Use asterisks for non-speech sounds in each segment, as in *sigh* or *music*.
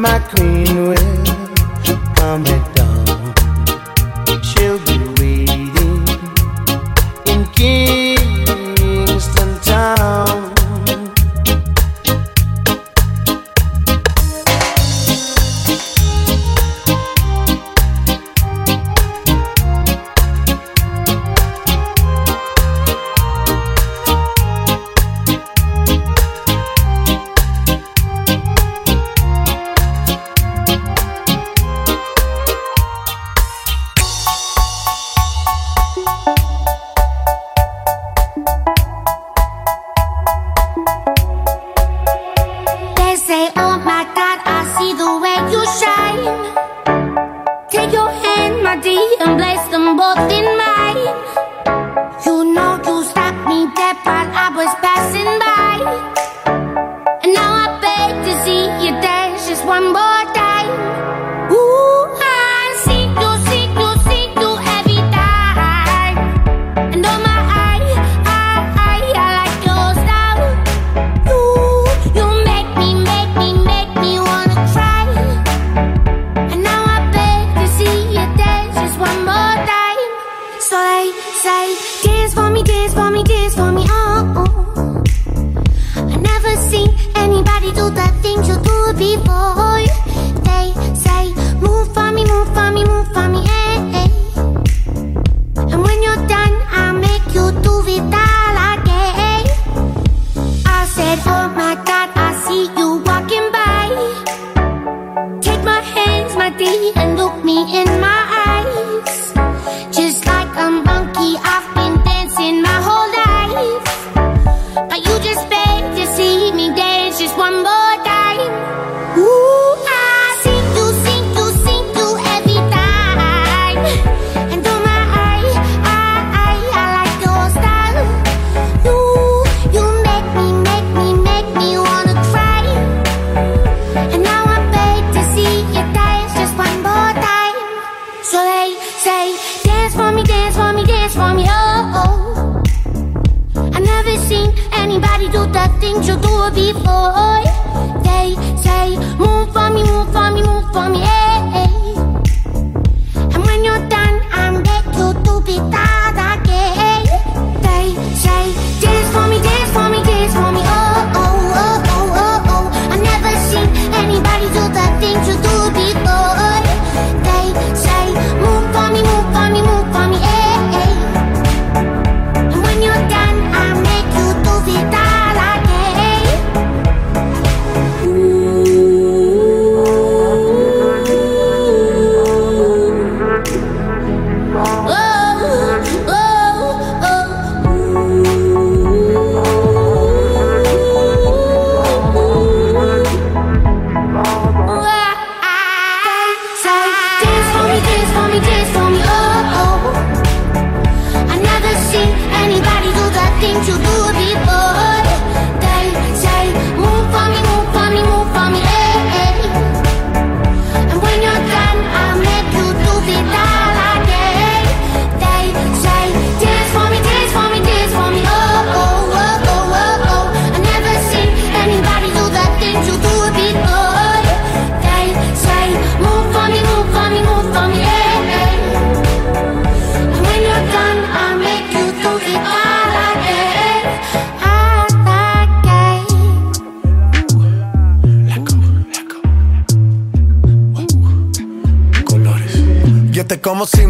my queen will. Come and and look me in my eyes. Just like a monkey, I've been dancing my whole life. before. como si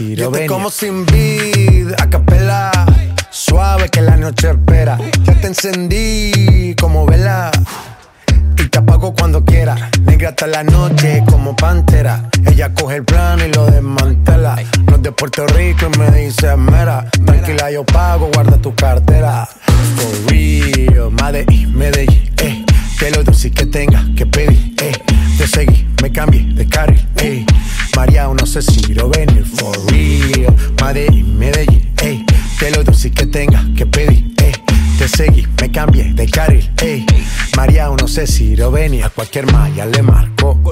Lo ven. como sin vid, a capela. Suave que la noche espera. Ya te encendí como vela. Y te apago cuando quiera. Negra hasta la noche como pantera. Ella coge el plano y lo desmantela. No es de Puerto Rico y me dice mera. Tranquila, yo pago, guarda tu cartera. For real, Madrid, Medellín, eh. Que lo dulce que tenga que pedir, eh. Te seguí, me cambié de carril, ey. María, no sé si lo for real. Madrid, Medellín, ey. Que lo dulce que tenga que pedir, ey. Te seguí, me cambié de carril, ey. María, no sé si lo. A cualquier malla le marco.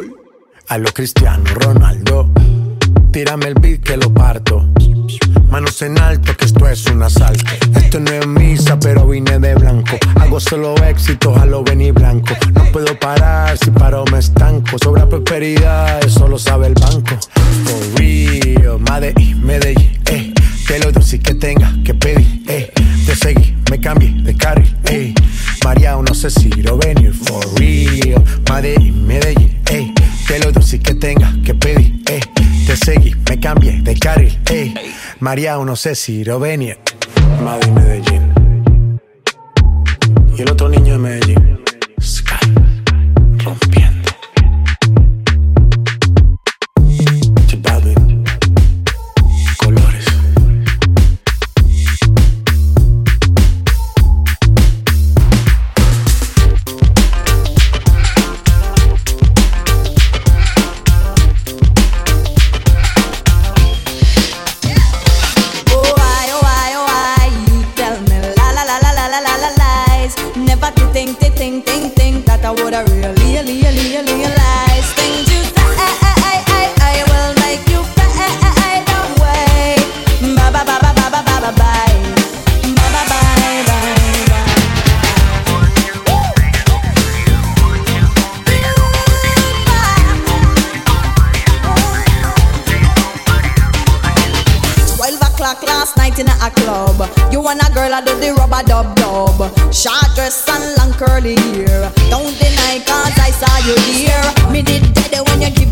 A lo Cristiano Ronaldo. Tírame el beat que lo parto. Manos en alto, que esto es un asalto. Esto no es misa, pero vine de blanco. Hago solo éxito, a lo venir blanco. No puedo parar, si paro me estanco. Sobra prosperidad, eso lo sabe el banco. For real, Madrid, Medellín, eh. Que lo dulce que tenga que pedir, eh. Te seguí, me cambié de carril, eh. María, no sé si lo venir, for real. Madrid, Medellín, eh. Que lo dulce que tenga que pedir, eh. Te seguí, me cambié de carril, ey. María, no sé si lo venía. Madrid, Medellín. Y el otro niño de Medellín. Sky. Rompiendo. Long curly hair. Don't deny cause I saw you there. Me did dead when you give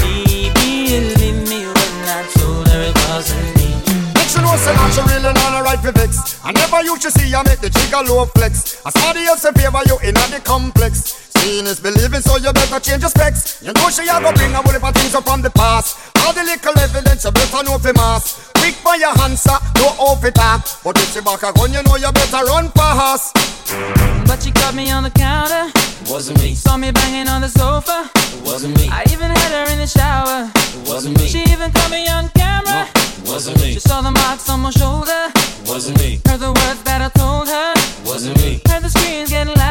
say that she really not a for vex. I never used to see you make the trigger low flex. As somebody else in favor you in the complex. Seeing is believing, so you better change your specs. You know she a go bring a whole heap of things up from the past. All the little evidence you better know for mass. Quick for your answer, no off it up. But if she back a gun, you know you better run fast. But she caught me on the counter, Wasn't me, saw me banging on the sofa. wasn't me, I even had her in the shower. wasn't me, She even caught me on camera. wasn't me, She saw the marks on my shoulder. wasn't me, Heard the words that I told her. wasn't me, Heard the screams getting louder.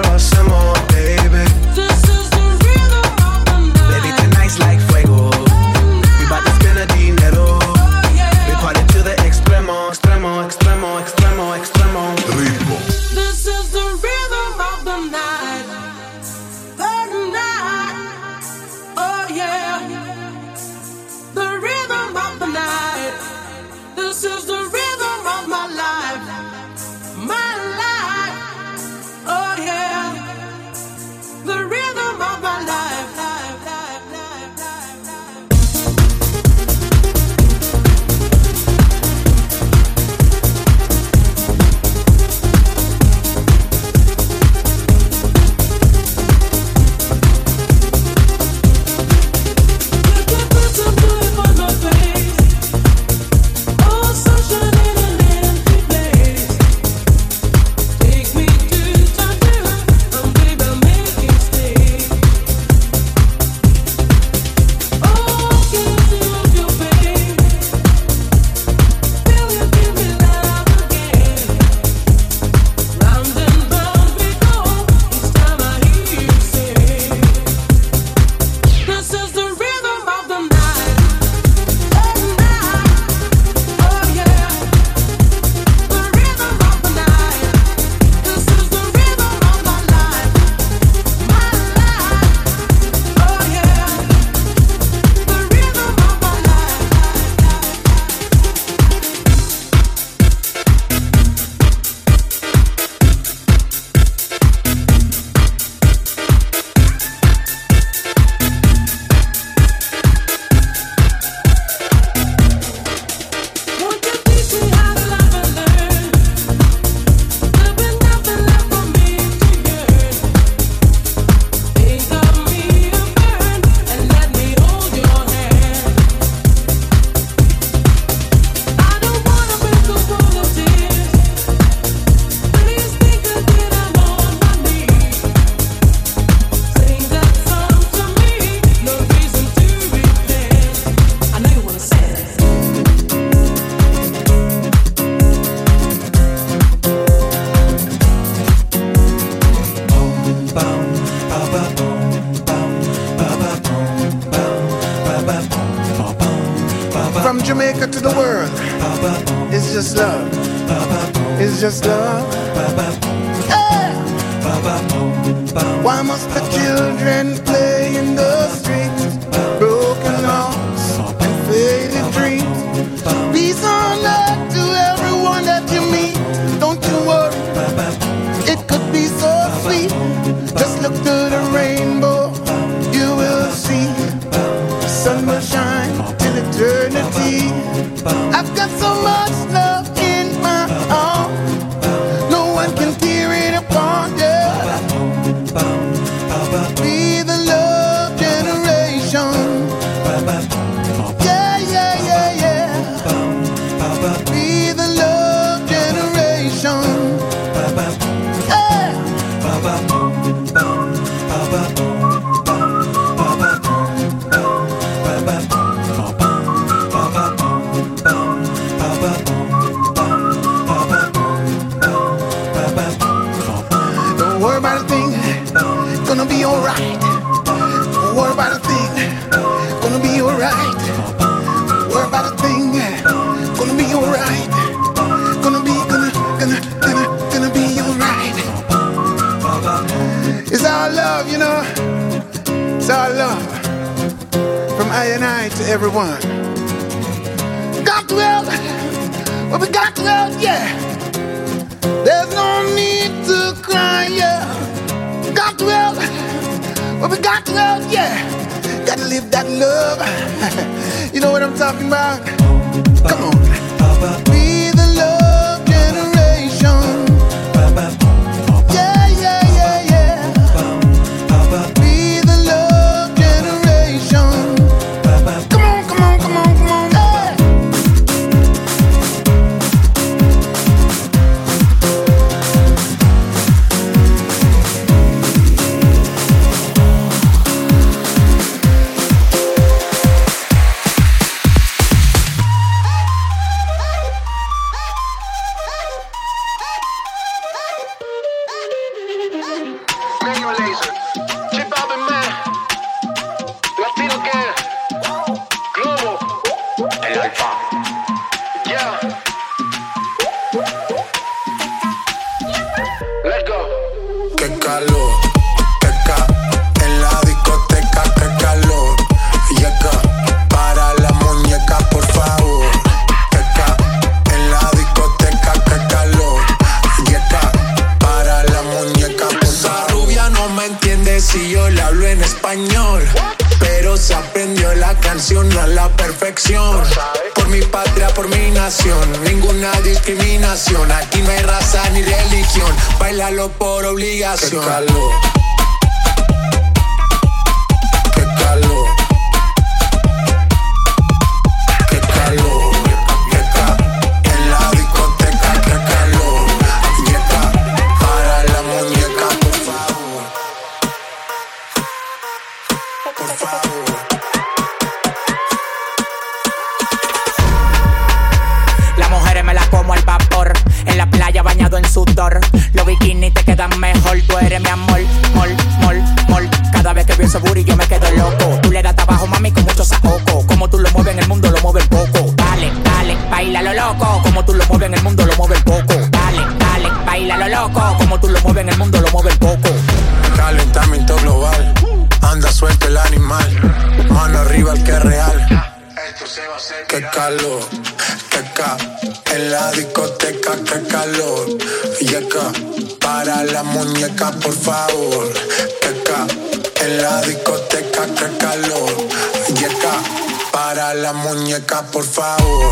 to the world. It's just love. It's just love. Yeah. Why must the children to everyone. Got to help, well, we got to help, yeah. There's no need to cry, yeah. Got to help, well, we got to help, yeah. Gotta live that love. *laughs* you know what I'm talking about? Come on. Las mujeres me las como al vapor. En la playa bañado en sudor. Los bikinis te quedan mejor. Tú eres mi amor, mol, mol, mol. Cada vez que veo ese booty yo me quedo loco. Tú le das trabajo, mami, con mucho saoco. Como tú lo mueves en el mundo, lo mueves poco. Dale, dale, baila lo loco. Como tú lo mueves en el mundo, lo mueves poco. Dale, dale, baila lo loco. Como tú lo mueves en el mundo, lo mueves poco. Calentamiento global. Anda suelto el animal. Mano arriba el que es real. Qué calor, qué ca en la discoteca, qué calor. Yeca, para la muñeca, por favor. Qué ca en la discoteca, qué calor. Yeca, para la muñeca, por favor.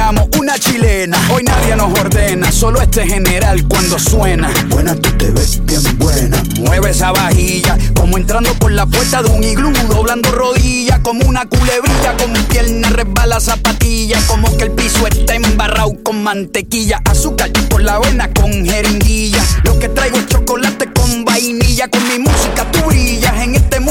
una chilena. Hoy nadie nos ordena, solo este general cuando suena. Buena, tú te ves bien buena. Mueve esa vajilla, como entrando por la puerta de un iglú, doblando rodillas, como una culebrilla, con pierna resbala zapatilla, como que el piso está embarrado con mantequilla, azúcar por la avena con jeringuilla. Lo que traigo es chocolate con vainilla, con mi música tú brillas. En este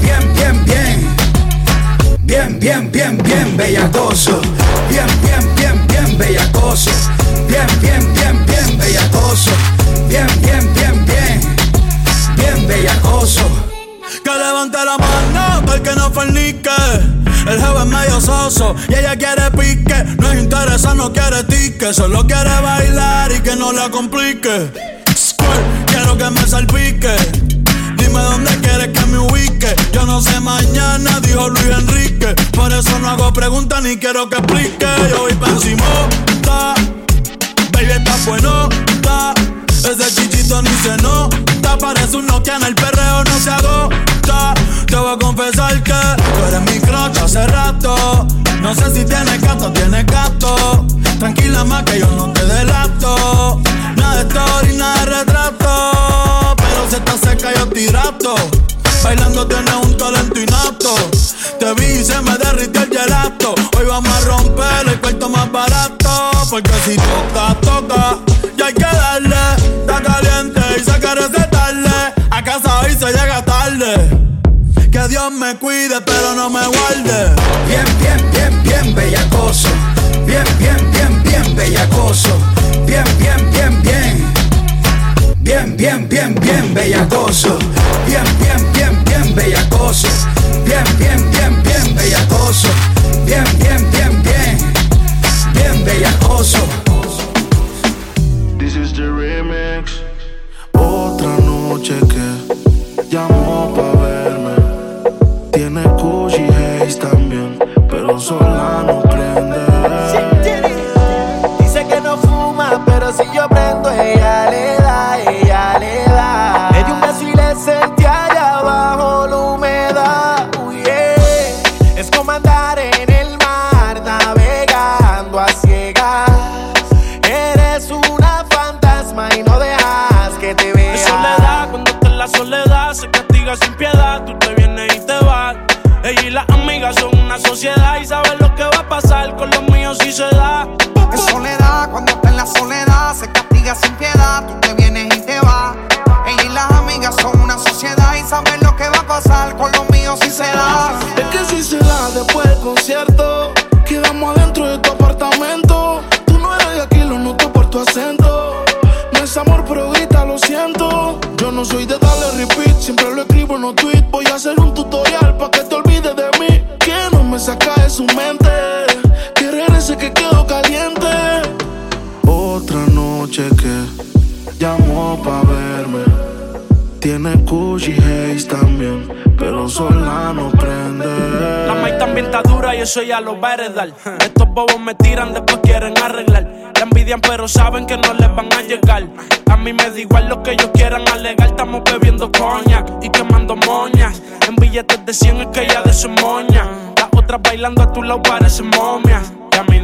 bien, bien, bien. Bien, bien, bien, bien bellacoso. Bien, bien, bien, bien bellacoso. Bien, bien, bien, bien bellacoso. Bien, bien, bien, bien. Bien bellacoso. Que levante la mano para que no fornique. El jefe es medio soso y ella quiere pique. No es interesa, no quiere tique. Solo quiere bailar y que no la complique. Squirt, quiero que me salpique. Dime dónde quieres que me ubique. Yo no sé mañana, dijo Luis Enrique. Por eso no hago preguntas ni quiero que explique. Yo voy pa' encima. Baby, está bueno, ta. Ese chichito ni se nota. Parece un Nokia en el perreo, no se agota. Te voy a confesar que tú eres mi crush hace rato. No sé si tienes gato, tienes gato. Tranquila más que yo no te delato. Nada de story, nada de retrato. Hidrato. Bailando tienes un talento innato. Te vi y se me derritió el gelato. Hoy vamos a romper el cuarto más barato. Porque si toca, toca. Ya hay que darle. Está caliente y se quiere recetarle. A casa hoy se llega tarde. Que Dios me cuide, pero no me guarde. Bien, bien, bien, bien bellacoso. Bien, bien, bien, bien bellacoso. Bien, bien, bien, bien. Bien, bien, bien, bien bellacoso. Bien, bien, bien, bien bellacoso. Bien, bien, bien, bien bellacoso. Bien, bien, bien, bien. Bien bellacoso. This is the remix. Otra noche que llamó pa' verme. Tiene Gucci Haze también, pero sola no prende. Fantasma y no dejas que te vea. Es soledad, cuando está en la soledad se castiga sin piedad. Tú te vienes y te vas. Ella y las amigas son una sociedad y saben lo que va a pasar con los míos si se da. Es soledad, cuando está en la soledad, se castiga sin piedad, tú eso ya lo va a. Estos bobos me tiran, después quieren arreglar. La envidian, pero saben que no les van a llegar. A mí me da igual lo que ellos quieran alegar. Estamos bebiendo coñac y quemando moñas. En billetes de 100 es que ella de su moña. Las otras bailando a tu lado parecen momias.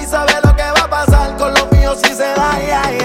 y sabe lo que va a pasar con los míos si se da. Ay, ay,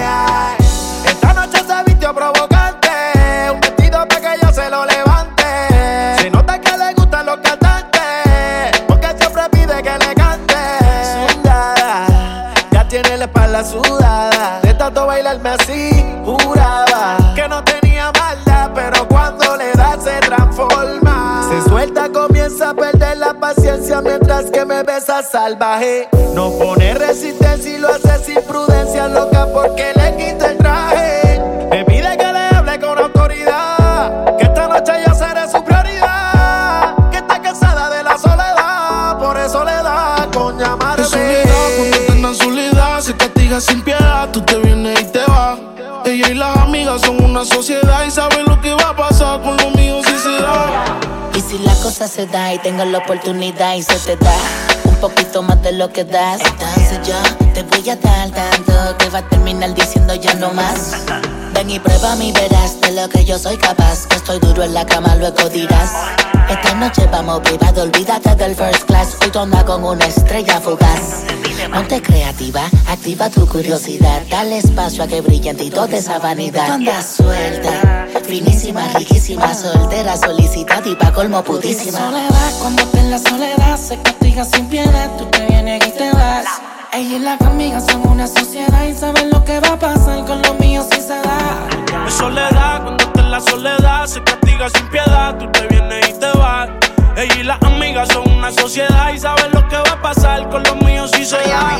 mientras que me besa salvaje. No pone resistencia y lo hace sin prudencia, loca porque le quita el traje. Me pide que le hable con autoridad, que esta noche yo seré su prioridad. Que está cansada de la soledad, por eso le da con llamarme. De soledad, se castiga sin piedad, tú te vienes y te vas. Ella y las amigas son una sociedad y saben lo que va a pasar con lo si la cosa se da y tengo la oportunidad y se te da un poquito más de lo que das, entonces yo te voy a dar tanto que va a terminar diciendo ya no más. Ven y prueba mi verás de lo que yo soy capaz. Que estoy duro en la cama, luego dirás. Esta noche vamos privado, olvídate del first class. Hoy andas con una estrella fugaz. Ponte creativa, activa tu curiosidad. Dale espacio a que brille en ti toda esa vanidad. Suelta, finísima, riquísima, soltera, solicitada y pa' colmo putísima. Soledad, cuando te en la soledad se castiga sin piedad, tú te vienes y te vas. Ella y las amigas son una sociedad y saben lo que va a pasar con lo mío si se da. Es soledad, cuando está en la soledad se castiga sin piedad, tú te vienes y te vas. Ella y las amigas son una sociedad y saben lo que va a pasar con los míos si se da.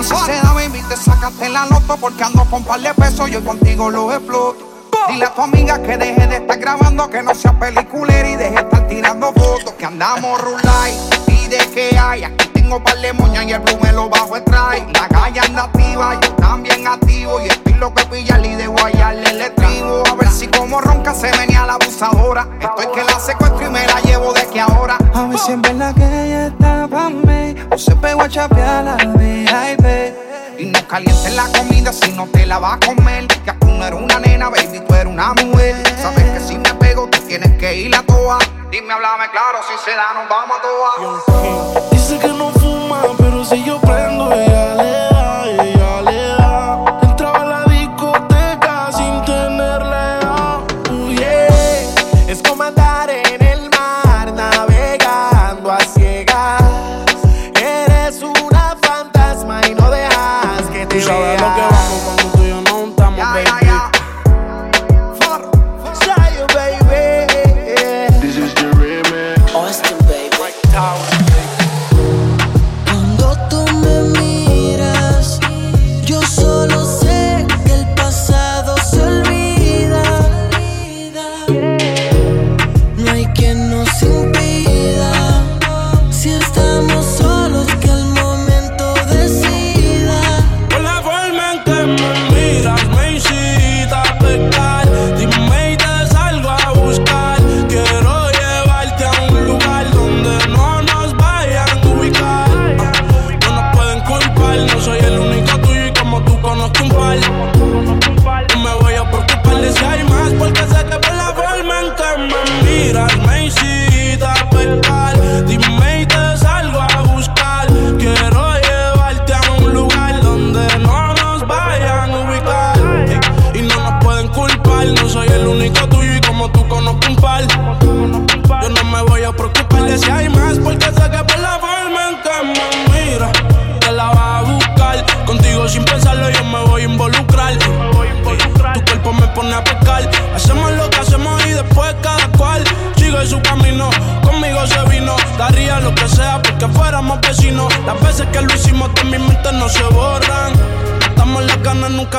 Y si se da, baby, te sacaste la loto porque ando con par de pesos, yo contigo lo exploto. Dile a tu amiga que deje de estar grabando, que no sea peliculera y deje de estar tirando fotos. Que andamos rulay de que hay. Aquí tengo par de moñas y el blue me lo bajo el try. La calle anda activa, yo también activo. Y estoy loco de pillarle y de guayarle el estribo. A ver si como ronca se venía la abusadora. Estoy que la secuestro y me la llevo de que ahora. A ver si en verdad que ella está pa' mí O se pegó a chapear la VIP Y no calientes la comida si no te la vas a comer. Que tú no eres una nena, baby, tú eres una mujer. Sabes que si me pego, tú tienes que ir a toa. Dime, háblame claro, si se da, nos vamos a toa. Dice que no fuma,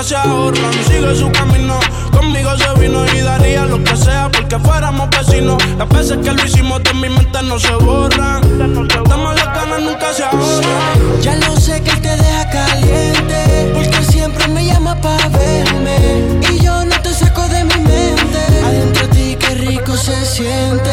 se ahorran, sigue su camino. Conmigo se vino y daría lo que sea porque fuéramos vecinos. Las veces que lo hicimos de mi mente no se borran. Estamos las ganas, nunca se ahorran. Ya lo sé que él te deja caliente, porque siempre me llama para verme. Y yo no te saco de mi mente. Adentro de ti, qué rico se siente.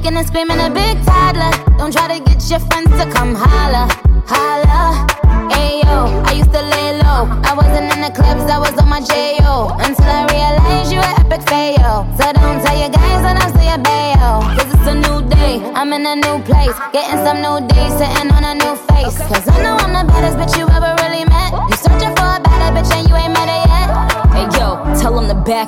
Kicking and screaming a big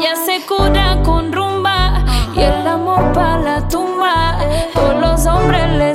ya se cura con rumba y el amor para la tumba. Todos los hombres le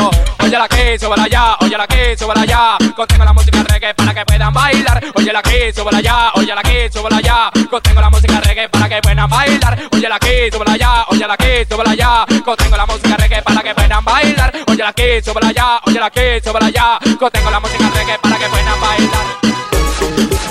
Óyela aquí, súbala allá, óyela aquí, súbala allá. Contengo la música reggae para que puedan bailar. Óyela aquí, súbala allá, óyela aquí, súbala allá. Contengo la música reggae para que puedan bailar. Óyela aquí, súbala allá, óyela aquí, súbala allá. Contengo la música reggae para que puedan bailar. Óyela aquí, súbala allá, óyela aquí, súbala allá. Contengo la música reggae para que puedan bailar.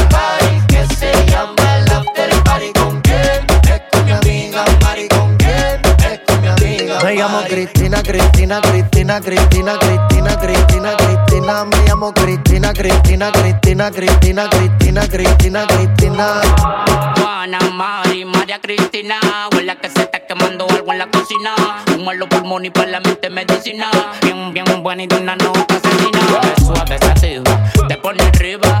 Cristina, Cristina, Cristina, Cristina, Cristina, Cristina, Cristina. Me llamo Cristina, Cristina, Cristina, Cristina, Cristina, Cristina, Cristina. Juana, Mari, María Cristina. Huele que se está quemando algo en la cocina. Un malo pulmón y para la mente medicina. Bien, bien, buena y de una nota asesina. Suave, sativa, te pone arriba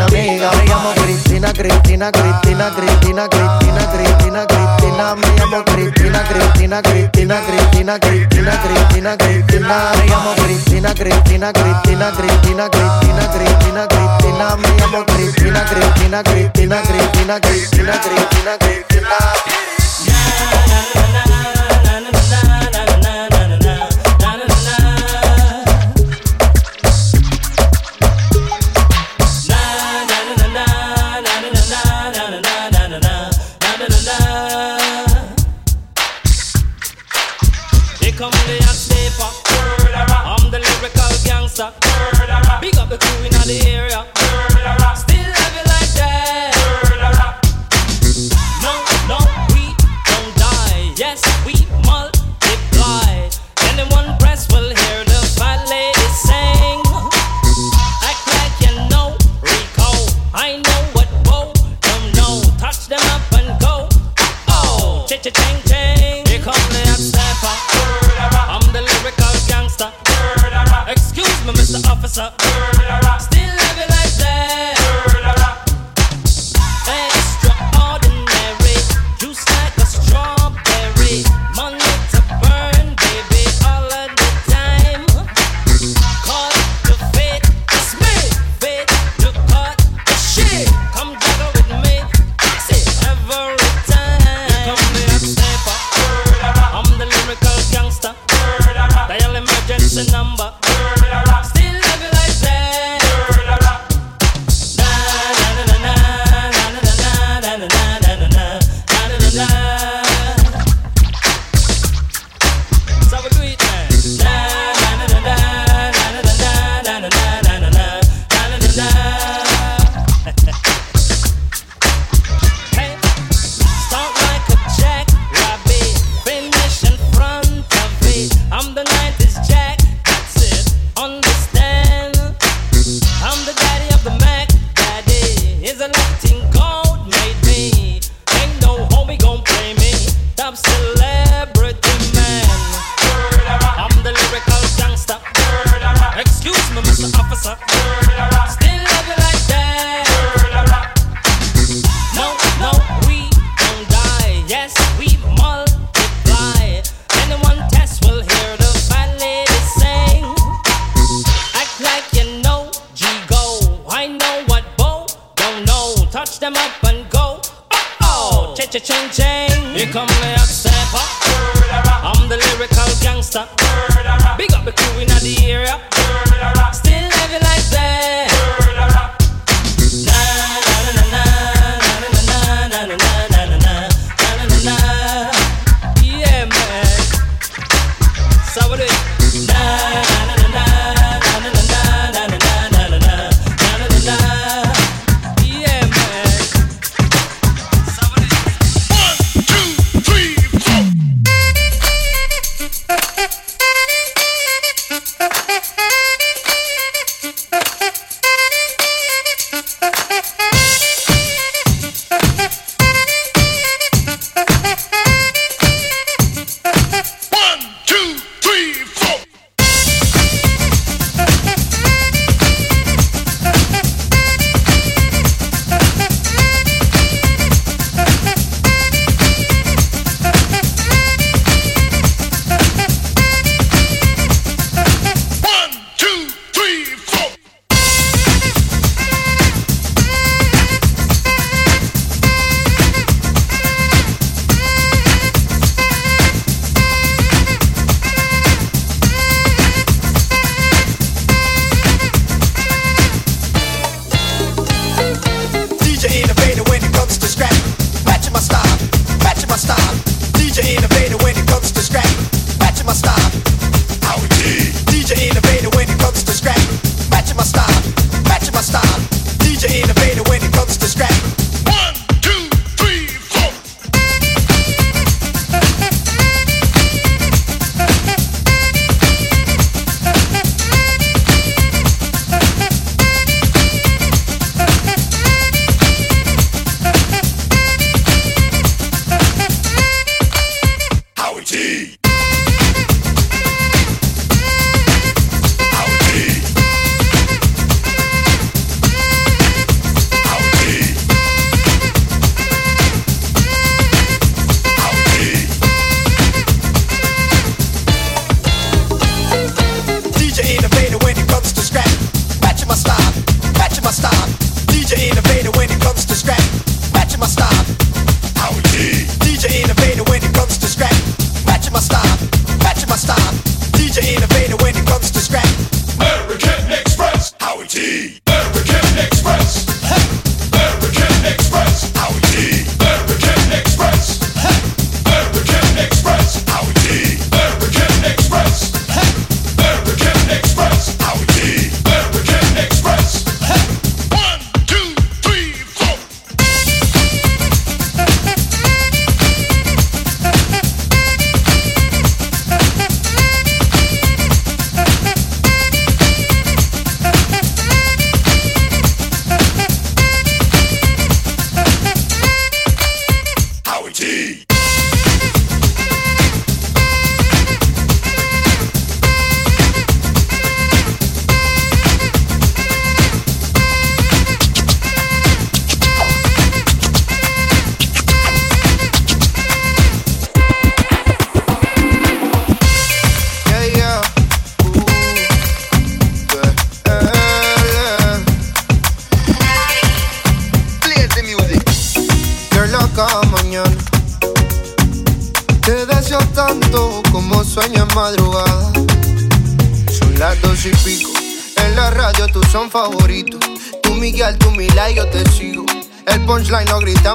amiga. Me llamo Cristina, Cristina, Cristina, Cristina, Cristina, Cristina, Cristina. Me llamo Cristina, Cristina, Cristina, Cristina, Cristina, Cristina, Cristina. Me llamo Cristina, Cristina, Cristina, Cristina, Cristina, Cristina, Cristina. Me llamo Cristina, Cristina, Cristina, Cristina, Cristina, Cristina, Cristina. come the hot paper. I'm the lyrical gangster. Big up the crew in the area. Murderer.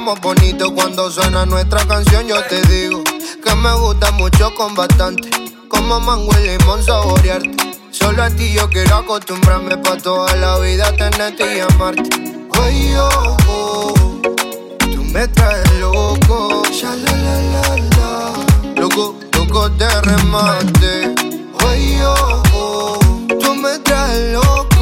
Gritamos bonito cuando suena nuestra canción. Yo te digo que me gusta mucho con bastante. Como mango y limón saborearte. Solo a ti yo quiero acostumbrarme pa' toda la vida tenerte y amarte. Oye, oh, oh, tú me traes loco. Ya la la la la. Loco, loco de remate. Oye, oh, oh, tú me traes loco.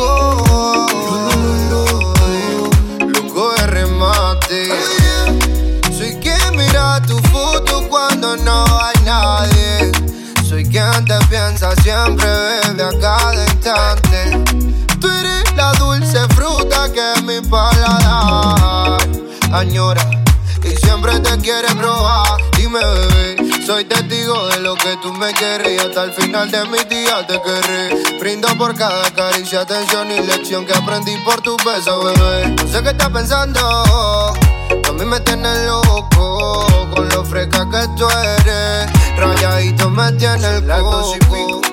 Siempre, bebé, a cada instante. Tú eres la dulce fruta que mi paladar añora y siempre te quiere probar. Dime, bebé, soy testigo de lo que tú me quieres y hasta el final de mis días te querré. Brindo por cada caricia, atención y lección que aprendí por tus besos, bebé. No sé qué estás pensando, a mí me tienes loco con lo fresca que tú eres. Rayadito me tiene el coco.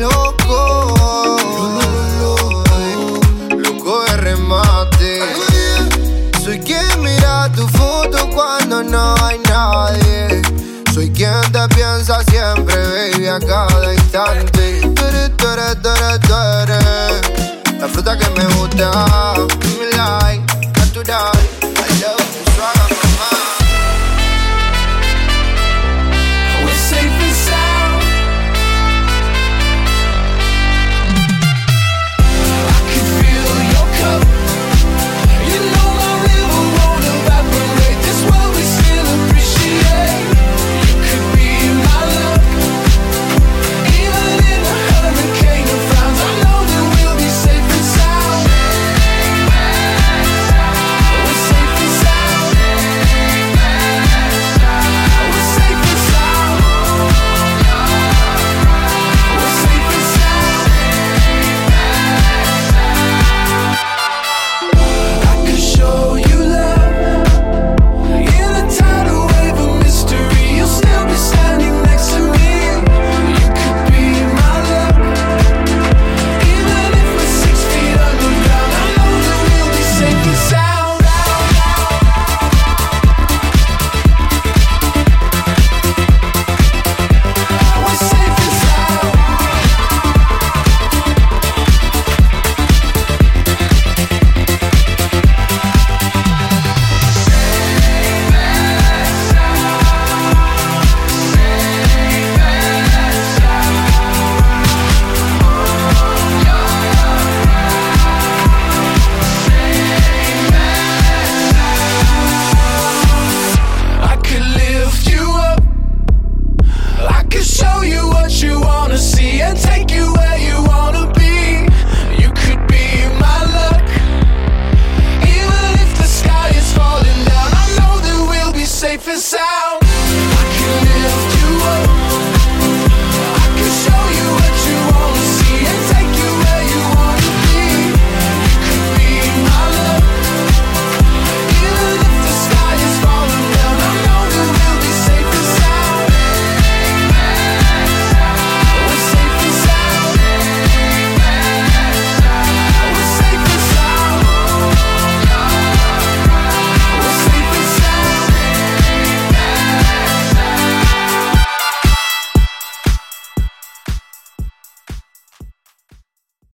loco. Loco de remate. Soy quien mira tu foto cuando no hay nadie. Soy quien te piensa siempre, baby, a cada instante. Tú eres, tú eres, eres, eres La fruta que me gusta.